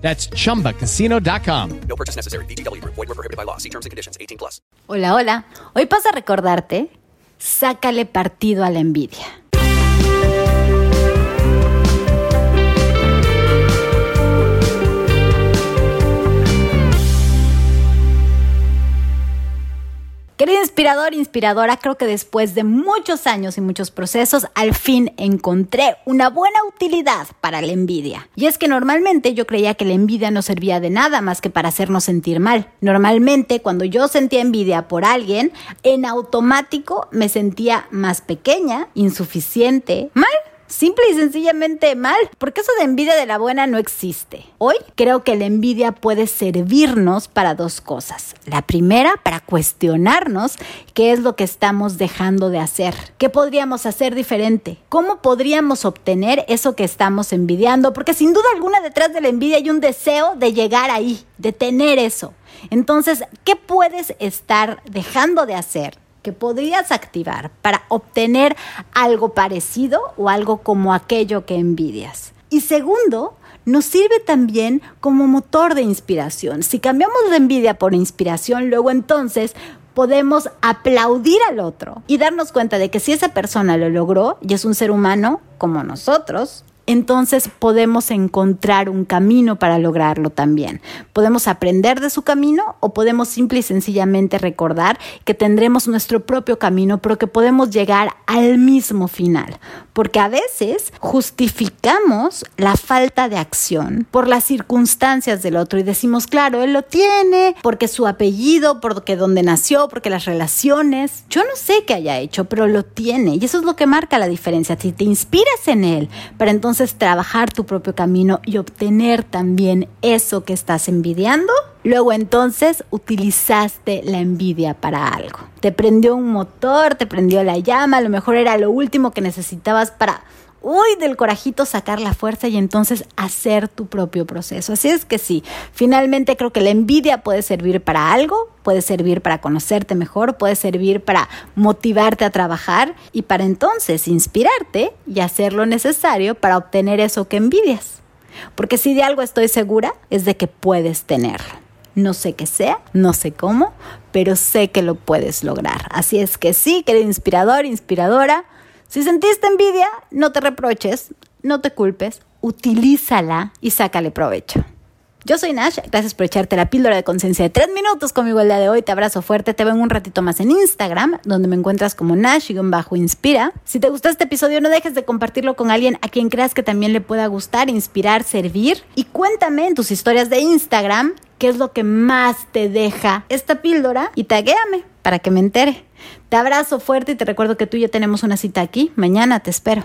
That's chumbacasino.com. No purchase necessary. VGW Group. Void were prohibited by law. See terms and conditions. 18 plus. Hola, hola. Hoy pasa a recordarte, sácale partido a la envidia. Inspirador, inspiradora, creo que después de muchos años y muchos procesos, al fin encontré una buena utilidad para la envidia. Y es que normalmente yo creía que la envidia no servía de nada más que para hacernos sentir mal. Normalmente cuando yo sentía envidia por alguien, en automático me sentía más pequeña, insuficiente, mal simple y sencillamente mal, porque eso de envidia de la buena no existe. Hoy creo que la envidia puede servirnos para dos cosas. La primera, para cuestionarnos qué es lo que estamos dejando de hacer, qué podríamos hacer diferente, cómo podríamos obtener eso que estamos envidiando, porque sin duda alguna detrás de la envidia hay un deseo de llegar ahí, de tener eso. Entonces, ¿qué puedes estar dejando de hacer? Que podrías activar para obtener algo parecido o algo como aquello que envidias. Y segundo, nos sirve también como motor de inspiración. Si cambiamos la envidia por inspiración, luego entonces podemos aplaudir al otro y darnos cuenta de que si esa persona lo logró y es un ser humano como nosotros, entonces podemos encontrar un camino para lograrlo también. Podemos aprender de su camino o podemos simple y sencillamente recordar que tendremos nuestro propio camino, pero que podemos llegar al mismo final. Porque a veces justificamos la falta de acción por las circunstancias del otro y decimos, claro, él lo tiene, porque su apellido, porque donde nació, porque las relaciones. Yo no sé qué haya hecho, pero lo tiene. Y eso es lo que marca la diferencia. Si te inspiras en él, para entonces trabajar tu propio camino y obtener también eso que estás envidiando, luego entonces utilizaste la envidia para algo. Te prendió un motor, te prendió la llama, a lo mejor era lo último que necesitabas para uy, del corajito sacar la fuerza y entonces hacer tu propio proceso. Así es que sí, finalmente creo que la envidia puede servir para algo, puede servir para conocerte mejor, puede servir para motivarte a trabajar y para entonces inspirarte y hacer lo necesario para obtener eso que envidias. Porque si de algo estoy segura es de que puedes tenerlo. No sé qué sea, no sé cómo, pero sé que lo puedes lograr. Así es que sí, querido inspirador, inspiradora, si sentiste envidia, no te reproches, no te culpes, utilízala y sácale provecho. Yo soy Nash, gracias por echarte la píldora de conciencia de tres minutos conmigo el día de hoy. Te abrazo fuerte, te veo un ratito más en Instagram, donde me encuentras como Nash-inspira. Si te gustó este episodio, no dejes de compartirlo con alguien a quien creas que también le pueda gustar, inspirar, servir. Y cuéntame en tus historias de Instagram qué es lo que más te deja esta píldora y taguéame para que me entere. Te abrazo fuerte y te recuerdo que tú y yo tenemos una cita aquí. Mañana te espero.